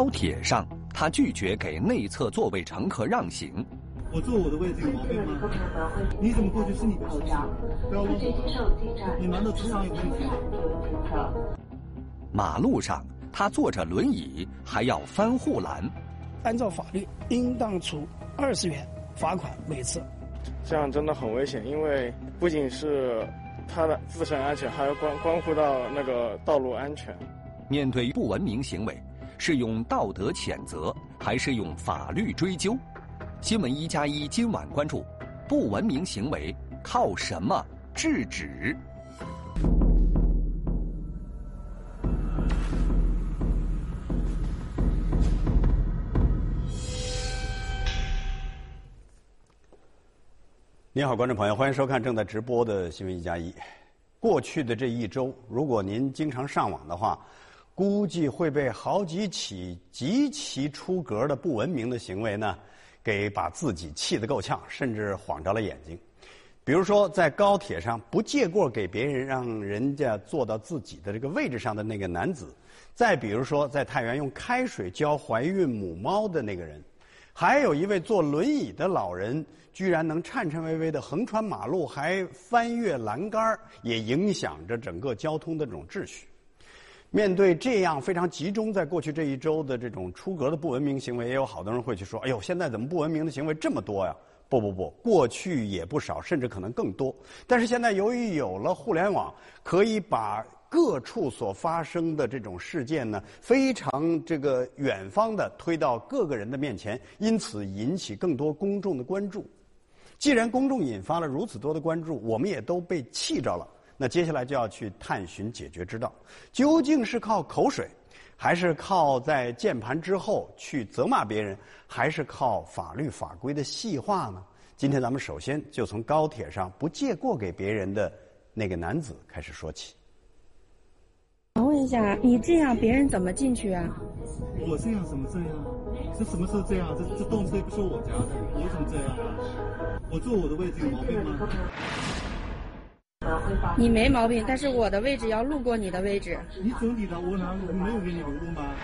高铁上，他拒绝给内侧座位乘客让行。我坐我的位置有毛病吗？你怎么过去是你的事情，不要问我。你难道智商有问题吗？马路上，他坐着轮椅还要翻护栏。按照法律，应当处二十元罚款每次。这样真的很危险，因为不仅是他的自身安全，还要关关乎到那个道路安全。面对不文明行为，是用道德谴责，还是用法律追究？新闻一加一今晚关注：不文明行为靠什么制止？你好，观众朋友，欢迎收看正在直播的新闻一加一。过去的这一周，如果您经常上网的话，估计会被好几起极其出格的不文明的行为呢，给把自己气得够呛，甚至晃着了眼睛。比如说，在高铁上不借过给别人，让人家坐到自己的这个位置上的那个男子；再比如说，在太原用开水浇怀孕母猫的那个人。还有一位坐轮椅的老人，居然能颤颤巍巍的横穿马路，还翻越栏杆也影响着整个交通的这种秩序。面对这样非常集中在过去这一周的这种出格的不文明行为，也有好多人会去说：“哎呦，现在怎么不文明的行为这么多呀？”不不不，过去也不少，甚至可能更多。但是现在由于有了互联网，可以把。各处所发生的这种事件呢，非常这个远方的推到各个人的面前，因此引起更多公众的关注。既然公众引发了如此多的关注，我们也都被气着了。那接下来就要去探寻解决之道，究竟是靠口水，还是靠在键盘之后去责骂别人，还是靠法律法规的细化呢？今天咱们首先就从高铁上不借过给别人的那个男子开始说起。我问一下，你这样别人怎么进去啊？我这样怎么这样？这什么时候这样？这这动车又不是我家的，我怎么这样？我坐我的位置有毛病吗？你没毛病，但是我的位置要路过你的位置。你走你的，我哪没有给你留路吗？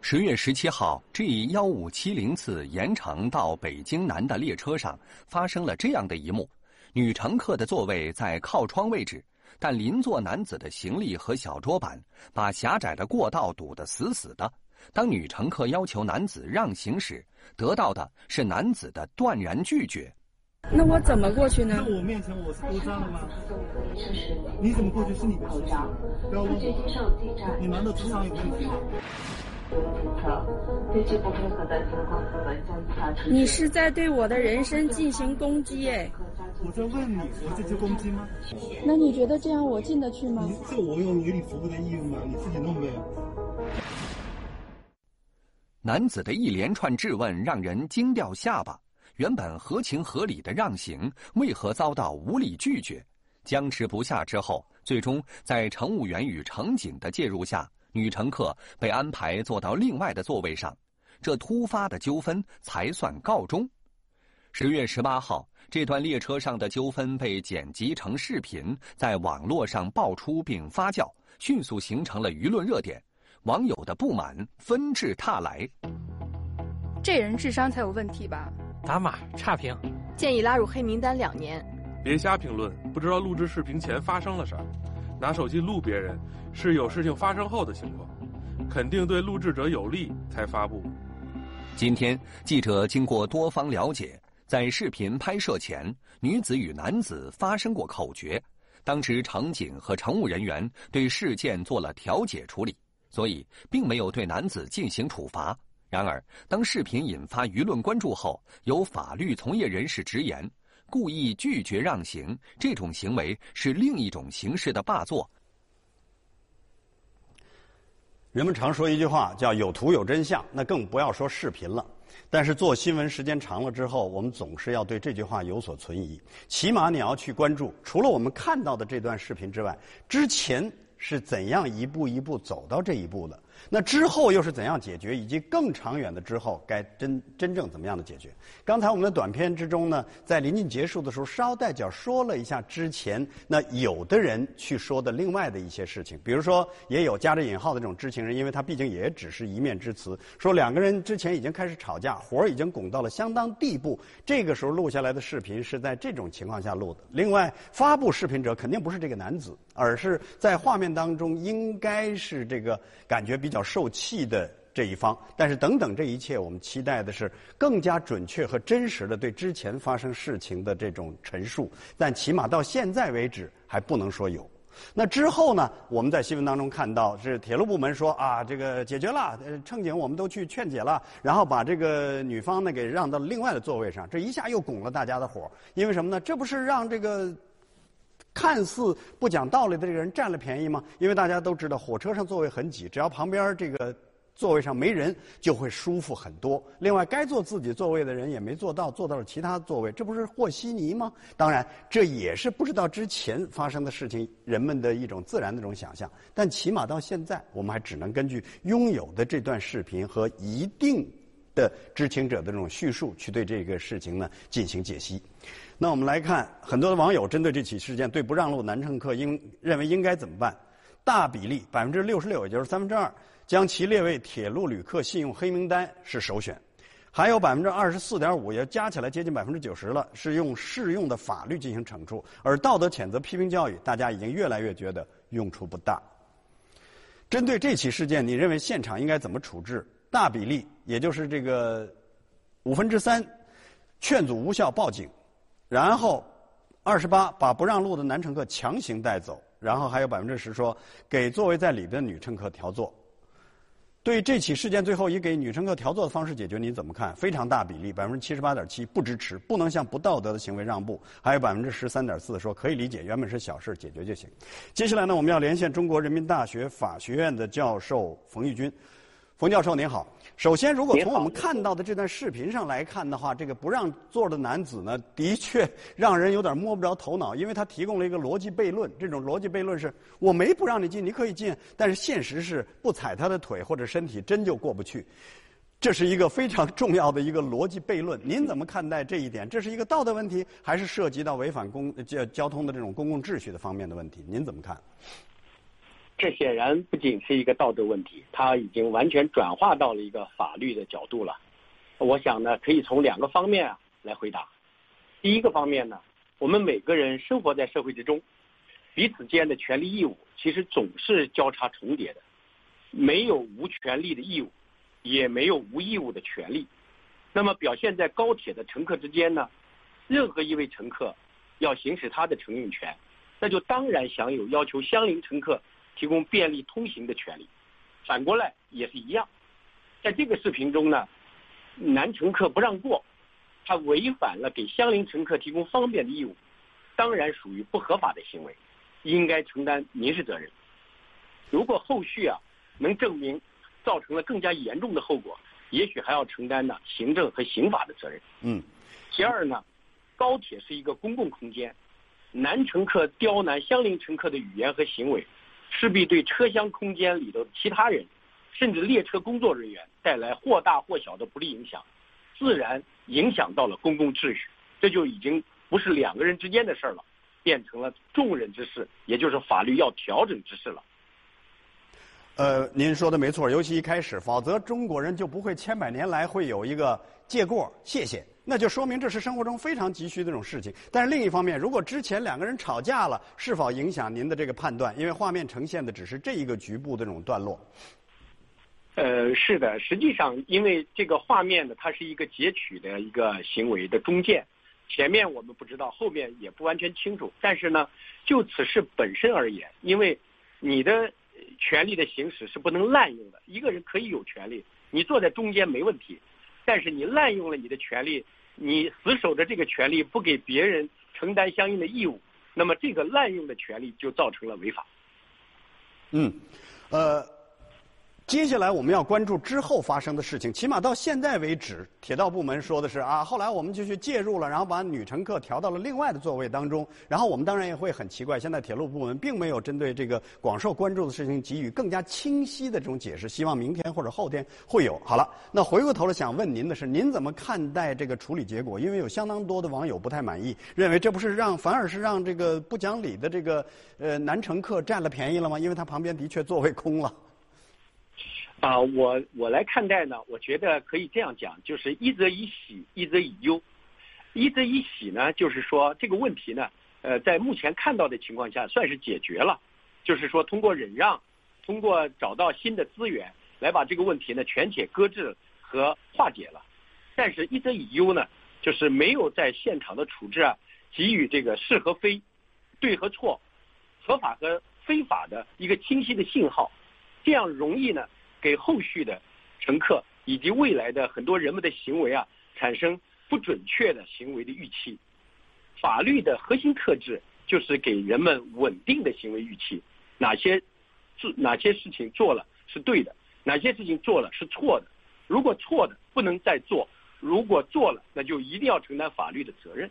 十月十七号，G 幺五七零次延长到北京南的列车上发生了这样的一幕：女乘客的座位在靠窗位置。但邻座男子的行李和小桌板把狭窄的过道堵得死死的。当女乘客要求男子让行时，得到的是男子的断然拒绝。那我怎么过去呢？在我面前我是多脏了吗？你怎么过去是你的事情，不要问我。你难道智商有问题吗？你是在对我的人身进行攻击哎！我在问你，我这就攻击吗？那你觉得这样我进得去吗？这我有为你服务的义务吗？你自己弄呗。男子的一连串质问让人惊掉下巴。原本合情合理的让行，为何遭到无理拒绝？僵持不下之后，最终在乘务员与乘警的介入下。女乘客被安排坐到另外的座位上，这突发的纠纷才算告终。十月十八号，这段列车上的纠纷被剪辑成视频，在网络上爆出并发酵，迅速形成了舆论热点，网友的不满纷至沓来。这人智商才有问题吧？打码差评，建议拉入黑名单两年。别瞎评论，不知道录制视频前发生了啥。拿手机录别人是有事情发生后的情况，肯定对录制者有利才发布。今天记者经过多方了解，在视频拍摄前，女子与男子发生过口角，当时乘警和乘务人员对事件做了调解处理，所以并没有对男子进行处罚。然而，当视频引发舆论关注后，有法律从业人士直言。故意拒绝让行，这种行为是另一种形式的霸座。人们常说一句话，叫“有图有真相”，那更不要说视频了。但是做新闻时间长了之后，我们总是要对这句话有所存疑。起码你要去关注，除了我们看到的这段视频之外，之前是怎样一步一步走到这一步的？那之后又是怎样解决，以及更长远的之后该真真正怎么样的解决？刚才我们的短片之中呢，在临近结束的时候，捎带脚说了一下之前那有的人去说的另外的一些事情，比如说也有加着引号的这种知情人，因为他毕竟也只是一面之词，说两个人之前已经开始吵架，火已经拱到了相当地步，这个时候录下来的视频是在这种情况下录的。另外，发布视频者肯定不是这个男子，而是在画面当中应该是这个感觉比较。受气的这一方，但是等等这一切，我们期待的是更加准确和真实的对之前发生事情的这种陈述。但起码到现在为止，还不能说有。那之后呢？我们在新闻当中看到，是铁路部门说啊，这个解决了，呃乘警我们都去劝解了，然后把这个女方呢给让到另外的座位上，这一下又拱了大家的火。因为什么呢？这不是让这个。看似不讲道理的这个人占了便宜吗？因为大家都知道，火车上座位很挤，只要旁边这个座位上没人，就会舒服很多。另外，该坐自己座位的人也没坐到，坐到了其他座位，这不是和稀泥吗？当然，这也是不知道之前发生的事情，人们的一种自然的这种想象。但起码到现在，我们还只能根据拥有的这段视频和一定的知情者的这种叙述，去对这个事情呢进行解析。那我们来看，很多的网友针对这起事件，对不让路男乘客应认为应该怎么办？大比例百分之六十六，也就是三分之二，将其列为铁路旅客信用黑名单是首选。还有百分之二十四点五，也加起来接近百分之九十了，是用适用的法律进行惩处。而道德谴责、批评教育，大家已经越来越觉得用处不大。针对这起事件，你认为现场应该怎么处置？大比例，也就是这个五分之三，劝阻无效，报警。然后，二十八把不让路的男乘客强行带走，然后还有百分之十说给座位在里边的女乘客调座。对这起事件最后以给女乘客调座的方式解决，你怎么看？非常大比例，百分之七十八点七不支持，不能向不道德的行为让步。还有百分之十三点四说可以理解，原本是小事，解决就行。接下来呢，我们要连线中国人民大学法学院的教授冯玉军。冯教授您好，首先，如果从我们看到的这段视频上来看的话，这个不让座的男子呢，的确让人有点摸不着头脑，因为他提供了一个逻辑悖论。这种逻辑悖论是：我没不让你进，你可以进，但是现实是不踩他的腿或者身体真就过不去。这是一个非常重要的一个逻辑悖论。您怎么看待这一点？这是一个道德问题，还是涉及到违反公交交通的这种公共秩序的方面的问题？您怎么看？这显然不仅是一个道德问题，它已经完全转化到了一个法律的角度了。我想呢，可以从两个方面啊来回答。第一个方面呢，我们每个人生活在社会之中，彼此间的权利义务其实总是交叉重叠的，没有无权利的义务，也没有无义务的权利。那么表现在高铁的乘客之间呢，任何一位乘客要行使他的乘用权，那就当然享有要求相邻乘客。提供便利通行的权利，反过来也是一样。在这个视频中呢，男乘客不让过，他违反了给相邻乘客提供方便的义务，当然属于不合法的行为，应该承担民事责任。如果后续啊能证明造成了更加严重的后果，也许还要承担呢行政和刑法的责任。嗯。其二呢，高铁是一个公共空间，男乘客刁难相邻乘客的语言和行为。势必对车厢空间里的其他人，甚至列车工作人员带来或大或小的不利影响，自然影响到了公共秩序，这就已经不是两个人之间的事儿了，变成了众人之事，也就是法律要调整之事了。呃，您说的没错，尤其一开始，否则中国人就不会千百年来会有一个借过，谢谢。那就说明这是生活中非常急需的这种事情。但是另一方面，如果之前两个人吵架了，是否影响您的这个判断？因为画面呈现的只是这一个局部的这种段落。呃，是的，实际上因为这个画面呢，它是一个截取的一个行为的中间，前面我们不知道，后面也不完全清楚。但是呢，就此事本身而言，因为你的权利的行使是不能滥用的。一个人可以有权利，你坐在中间没问题。但是你滥用了你的权利，你死守着这个权利，不给别人承担相应的义务，那么这个滥用的权利就造成了违法。嗯，呃，接下来我们要关注之后发生的事情。起码到现在为止，铁道部门说的是啊，后来我们就去介入了，然后把女乘客调到了另外的座位当中。然后我们当然也会很奇怪，现在铁路部门并没有针对这个广受关注的事情给予更加清晰的这种解释。希望明天或者后天会有。好了，那回过头来想问您的是，您怎么看待这个处理结果？因为有相当多的网友不太满意，认为这不是让反而是让这个不讲理的这个呃男乘客占了便宜了吗？因为他旁边的确座位空了。啊，我我来看待呢，我觉得可以这样讲，就是一则以喜，一则以忧。一则以喜呢，就是说这个问题呢，呃，在目前看到的情况下算是解决了，就是说通过忍让，通过找到新的资源来把这个问题呢全且搁置和化解了。但是，一则以忧呢，就是没有在现场的处置啊，给予这个是和非、对和错、合法和非法的一个清晰的信号，这样容易呢。给后续的乘客以及未来的很多人们的行为啊，产生不准确的行为的预期。法律的核心特质就是给人们稳定的行为预期。哪些做哪些事情做了是对的，哪些事情做了是错的。如果错的不能再做，如果做了，那就一定要承担法律的责任。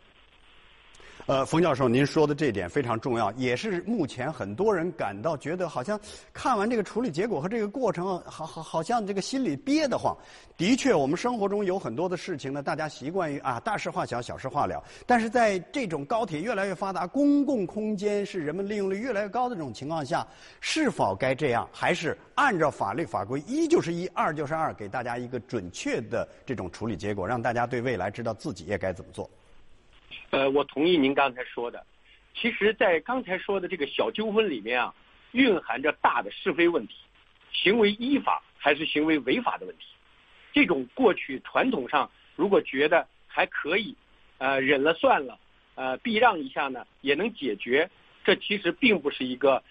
呃，冯教授，您说的这点非常重要，也是目前很多人感到觉得好像看完这个处理结果和这个过程，好好好像这个心里憋得慌。的确，我们生活中有很多的事情呢，大家习惯于啊大事化小，小事化了。但是在这种高铁越来越发达，公共空间是人们利用率越来越高的这种情况下，是否该这样，还是按照法律法规，一就是一，二就是二，给大家一个准确的这种处理结果，让大家对未来知道自己也该怎么做。呃，我同意您刚才说的。其实，在刚才说的这个小纠纷里面啊，蕴含着大的是非问题，行为依法还是行为违法的问题。这种过去传统上如果觉得还可以，呃，忍了算了，呃，避让一下呢，也能解决。这其实并不是一个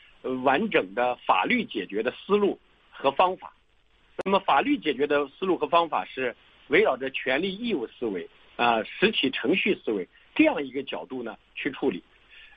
完整的法律解决的思路和方法。那么，法律解决的思路和方法是围绕着权利义务思维啊，实体程序思维。这样一个角度呢去处理，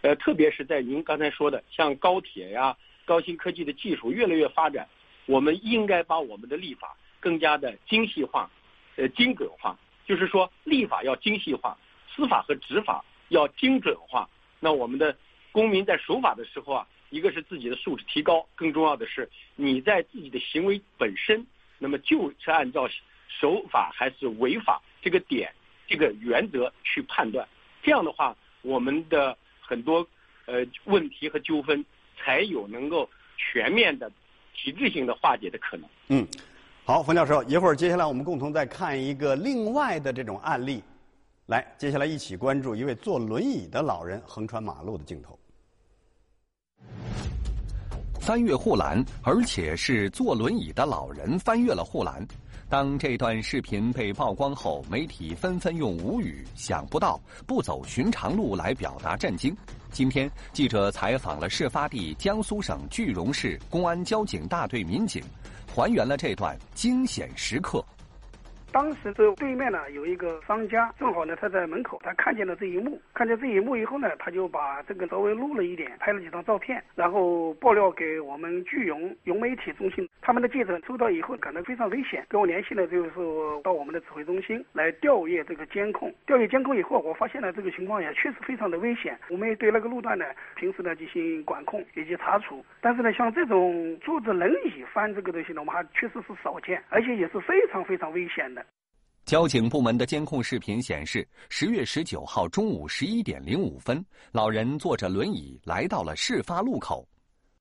呃，特别是在您刚才说的像高铁呀、高新科技的技术越来越发展，我们应该把我们的立法更加的精细化、呃精准化。就是说，立法要精细化，司法和执法要精准化。那我们的公民在守法的时候啊，一个是自己的素质提高，更重要的是你在自己的行为本身，那么就是按照守法还是违法这个点、这个原则去判断。这样的话，我们的很多呃问题和纠纷才有能够全面的、体制性的化解的可能。嗯，好，冯教授，一会儿接下来我们共同再看一个另外的这种案例，来，接下来一起关注一位坐轮椅的老人横穿马路的镜头。翻越护栏，而且是坐轮椅的老人翻越了护栏。当这段视频被曝光后，媒体纷纷用“无语”“想不到”“不走寻常路”来表达震惊。今天，记者采访了事发地江苏省句容市公安交警大队民警，还原了这段惊险时刻。当时这对面呢有一个商家，正好呢他在门口，他看见了这一幕，看见这一幕以后呢，他就把这个稍微录了一点，拍了几张照片，然后爆料给我们聚融融媒体中心。他们的记者收到以后感到非常危险，跟我联系了，就是到我们的指挥中心来调阅这个监控。调阅监控以后，我发现了这个情况也确实非常的危险。我们也对那个路段呢，平时呢进行管控以及查处。但是呢，像这种坐着轮椅翻这个东西呢，我们还确实是少见，而且也是非常非常危险的。交警部门的监控视频显示，十月十九号中午十一点零五分，老人坐着轮椅来到了事发路口。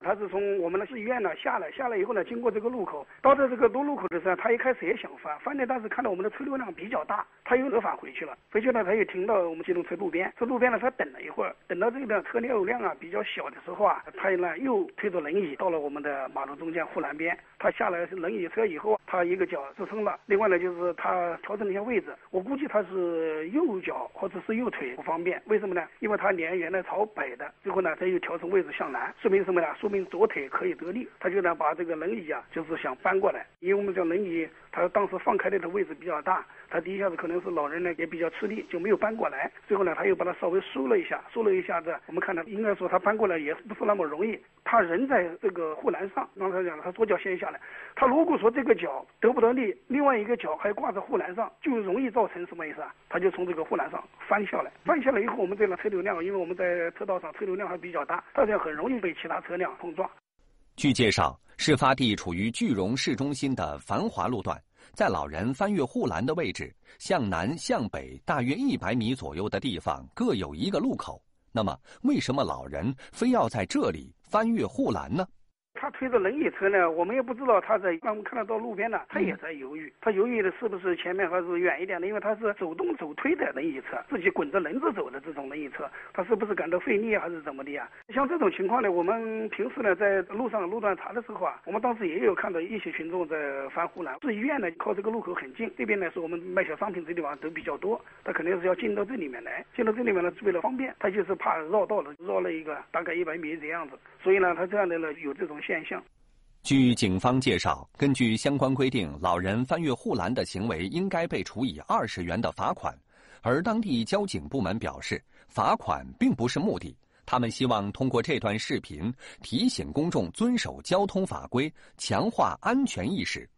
他是从我们的市医院呢下来，下来以后呢，经过这个路口，到这这个多路口的时候，他一开始也想翻，翻的但是看到我们的车流量比较大，他又折返回去了。回去呢，他又停到我们机动车路边，这路边呢，他等了一会儿，等到这个车流量啊比较小的时候啊，他呢又推着轮椅到了我们的马路中间护栏边。他下来轮椅车以后，他一个脚支撑了，另外呢就是他调整了一下位置，我估计他是右脚或者是右腿不方便，为什么呢？因为他脸原来朝北的，最后呢他又调整位置向南，说明什么呢？说左腿可以得力，他就能把这个轮椅啊就是想搬过来，因为我们讲轮椅，他当时放开的位置比较大，他第一下子可能是老人呢也比较吃力，就没有搬过来，最后呢他又把它稍微收了一下，收了一下子，我们看到应该说他搬过来也不是那么容易，他人在这个护栏上，刚才讲了，他左脚先下来，他如果说这个脚得不得力，另外一个脚还挂在护栏上，就容易造成什么意思啊？他就从这个护栏上翻下来，翻下来以后，我们这辆车流量，因为我们在车道上车流量还比较大，大家很容易被其他车辆碰撞。据介绍，事发地处于句容市中心的繁华路段，在老人翻越护栏的位置向南向北大约一百米左右的地方各有一个路口。那么，为什么老人非要在这里翻越护栏呢？他推着轮椅车呢，我们也不知道他在。那我们看得到路边呢，他也在犹豫。他犹豫的是不是前面还是远一点的？因为他是手动手推的轮椅车，自己滚着轮子走的这种轮椅车，他是不是感到费力还是怎么的呀？像这种情况呢，我们平时呢在路上路段查的时候啊，我们当时也有看到一些群众在翻护栏。市医院呢靠这个路口很近，这边呢是我们卖小商品这地方都比较多，他肯定是要进到这里面来。进到这里面呢是为了方便，他就是怕绕道了，绕了一个大概一百米这样子。所以呢，他这样的呢有这种现象。据警方介绍，根据相关规定，老人翻越护栏的行为应该被处以二十元的罚款。而当地交警部门表示，罚款并不是目的，他们希望通过这段视频提醒公众遵守交通法规，强化安全意识。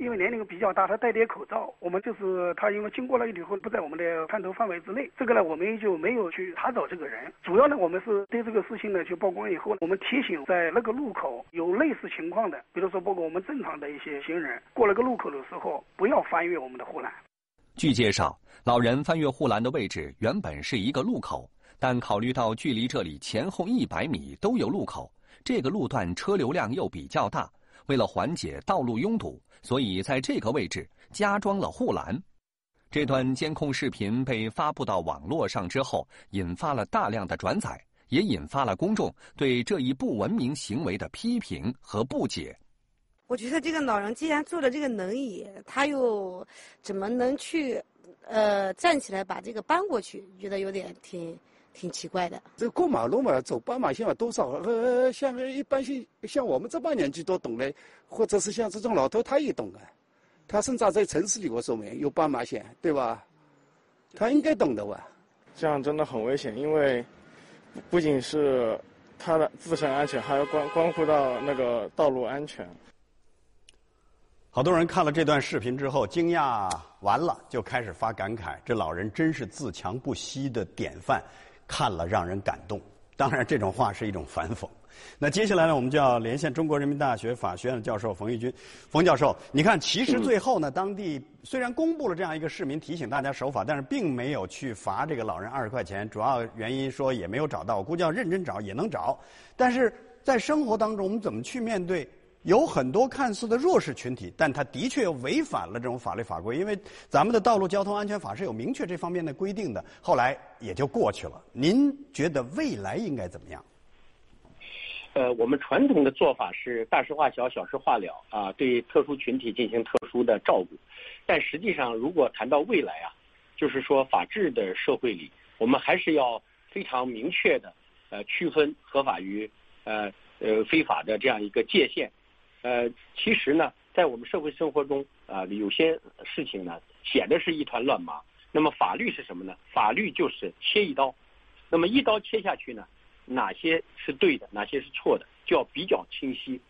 因为年龄比较大，他戴点口罩，我们就是他因为经过了以后不在我们的探头范围之内，这个呢我们就没有去查找这个人。主要呢我们是对这个事情呢去曝光以后，我们提醒在那个路口有类似情况的，比如说包括我们正常的一些行人过了个路口的时候，不要翻越我们的护栏。据介绍，老人翻越护栏的位置原本是一个路口，但考虑到距离这里前后一百米都有路口，这个路段车流量又比较大，为了缓解道路拥堵。所以，在这个位置加装了护栏。这段监控视频被发布到网络上之后，引发了大量的转载，也引发了公众对这一不文明行为的批评和不解。我觉得这个老人既然坐了这个轮椅，他又怎么能去，呃，站起来把这个搬过去？觉得有点挺挺奇怪的。这过马路嘛，走斑马线嘛，多少呃，像一般性像我们这把年纪都懂的。或者是像这种老头，他也懂啊，他生长在城市里，我说明有斑马线，对吧？他应该懂的吧？这样真的很危险，因为不仅是他的自身安全，还要关关乎到那个道路安全。好多人看了这段视频之后，惊讶完了就开始发感慨：这老人真是自强不息的典范，看了让人感动。当然，这种话是一种反讽。那接下来呢，我们就要连线中国人民大学法学院的教授冯玉军。冯教授，你看，其实最后呢，当地虽然公布了这样一个市民提醒大家守法，但是并没有去罚这个老人二十块钱。主要原因说也没有找到，我估计要认真找也能找。但是在生活当中，我们怎么去面对有很多看似的弱势群体，但他的确违反了这种法律法规？因为咱们的道路交通安全法是有明确这方面的规定的。后来也就过去了。您觉得未来应该怎么样？呃，我们传统的做法是大事化小，小事化了啊，对特殊群体进行特殊的照顾。但实际上，如果谈到未来啊，就是说法治的社会里，我们还是要非常明确的呃区分合法与呃呃非法的这样一个界限。呃，其实呢，在我们社会生活中啊，有些事情呢显得是一团乱麻。那么法律是什么呢？法律就是切一刀，那么一刀切下去呢？哪些是对的，哪些是错的，就要比较清晰。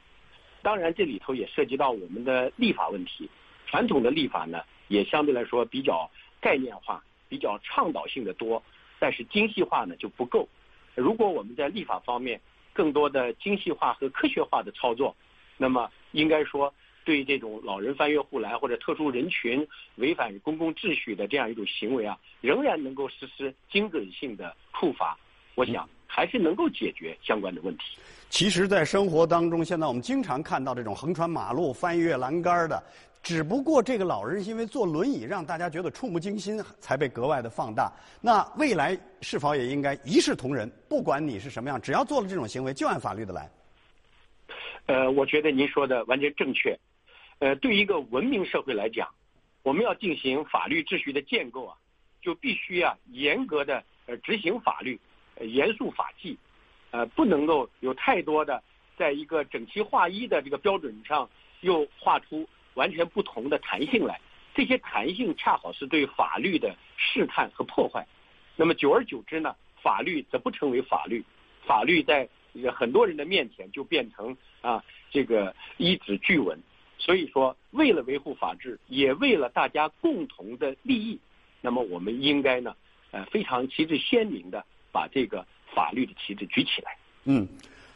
当然，这里头也涉及到我们的立法问题。传统的立法呢，也相对来说比较概念化，比较倡导性的多，但是精细化呢就不够。如果我们在立法方面更多的精细化和科学化的操作，那么应该说对这种老人翻越护栏或者特殊人群违反公共秩序的这样一种行为啊，仍然能够实施精准性的处罚。我想。还是能够解决相关的问题。其实，在生活当中，现在我们经常看到这种横穿马路、翻越栏杆的，只不过这个老人因为坐轮椅，让大家觉得触目惊心，才被格外的放大。那未来是否也应该一视同仁？不管你是什么样，只要做了这种行为，就按法律的来。呃，我觉得您说的完全正确。呃，对于一个文明社会来讲，我们要进行法律秩序的建构啊，就必须啊严格的呃执行法律。严肃法纪，呃，不能够有太多的在一个整齐划一的这个标准上，又画出完全不同的弹性来。这些弹性恰好是对法律的试探和破坏。那么久而久之呢，法律则不成为法律，法律在很多人的面前就变成啊这个一纸巨文。所以说，为了维护法治，也为了大家共同的利益，那么我们应该呢，呃，非常旗帜鲜明的把这个法律的旗帜举起来。嗯。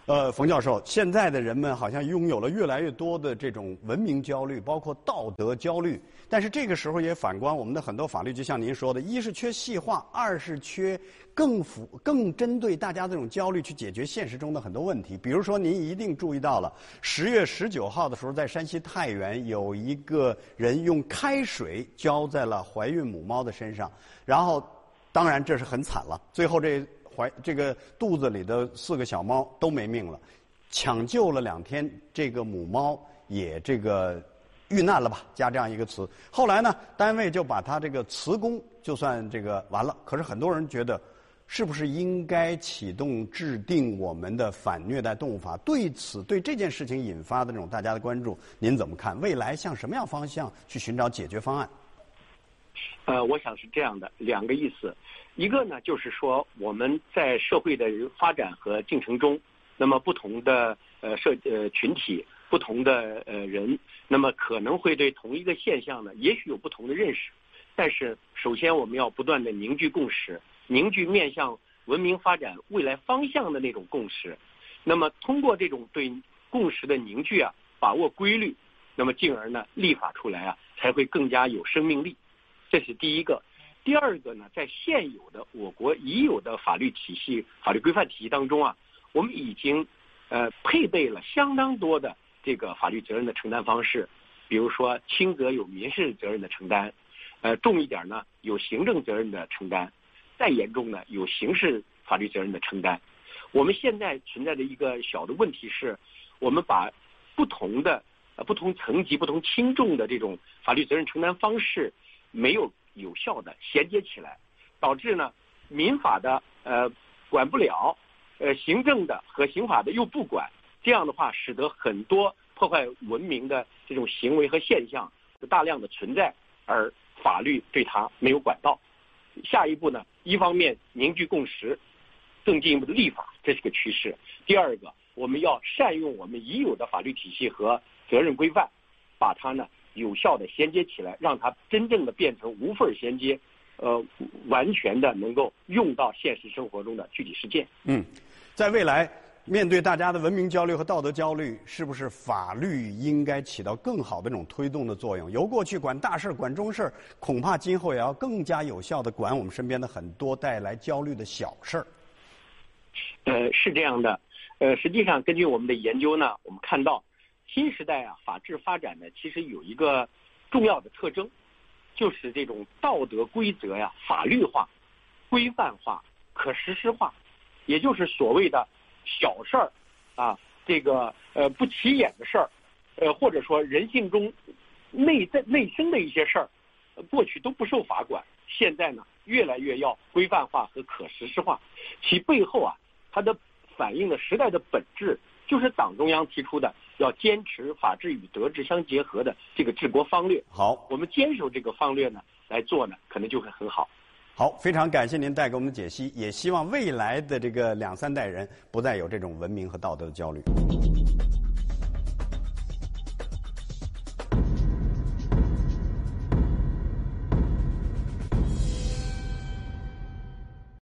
呃，冯教授，现在的人们好像拥有了越来越多的这种文明焦虑，包括道德焦虑。但是这个时候也反观我们的很多法律，就像您说的，一是缺细化，二是缺更符、更针对大家这种焦虑去解决现实中的很多问题。比如说，您一定注意到了，十月十九号的时候，在山西太原有一个人用开水浇在了怀孕母猫的身上，然后，当然这是很惨了。最后这。怀这个肚子里的四个小猫都没命了，抢救了两天，这个母猫也这个遇难了吧？加这样一个词。后来呢，单位就把它这个辞工，就算这个完了。可是很多人觉得，是不是应该启动制定我们的反虐待动物法？对此，对这件事情引发的这种大家的关注，您怎么看？未来向什么样方向去寻找解决方案？呃，我想是这样的，两个意思。一个呢，就是说我们在社会的发展和进程中，那么不同的呃社呃群体、不同的呃人，那么可能会对同一个现象呢，也许有不同的认识。但是，首先我们要不断的凝聚共识，凝聚面向文明发展未来方向的那种共识。那么，通过这种对共识的凝聚啊，把握规律，那么进而呢，立法出来啊，才会更加有生命力。这是第一个。第二个呢，在现有的我国已有的法律体系、法律规范体系当中啊，我们已经呃配备了相当多的这个法律责任的承担方式，比如说轻则有民事责任的承担，呃重一点呢有行政责任的承担，再严重呢有刑事法律责任的承担。我们现在存在的一个小的问题是，我们把不同的呃不同层级、不同轻重的这种法律责任承担方式没有。有效的衔接起来，导致呢民法的呃管不了，呃行政的和刑法的又不管，这样的话使得很多破坏文明的这种行为和现象大量的存在，而法律对它没有管到。下一步呢，一方面凝聚共识，更进一步的立法，这是个趋势。第二个，我们要善用我们已有的法律体系和责任规范，把它呢。有效的衔接起来，让它真正的变成无缝衔接，呃，完全的能够用到现实生活中的具体实践。嗯，在未来面对大家的文明焦虑和道德焦虑，是不是法律应该起到更好的这种推动的作用？由过去管大事管中事恐怕今后也要更加有效的管我们身边的很多带来焦虑的小事儿。呃，是这样的。呃，实际上根据我们的研究呢，我们看到。新时代啊，法治发展呢，其实有一个重要的特征，就是这种道德规则呀，法律化、规范化、可实施化，也就是所谓的小事儿啊，这个呃不起眼的事儿，呃或者说人性中内在内生的一些事儿，过去都不受法管，现在呢越来越要规范化和可实施化，其背后啊，它的反映的时代的本质，就是党中央提出的。要坚持法治与德治相结合的这个治国方略。好，我们坚守这个方略呢，来做呢，可能就会很好。好，非常感谢您带给我们的解析，也希望未来的这个两三代人不再有这种文明和道德的焦虑。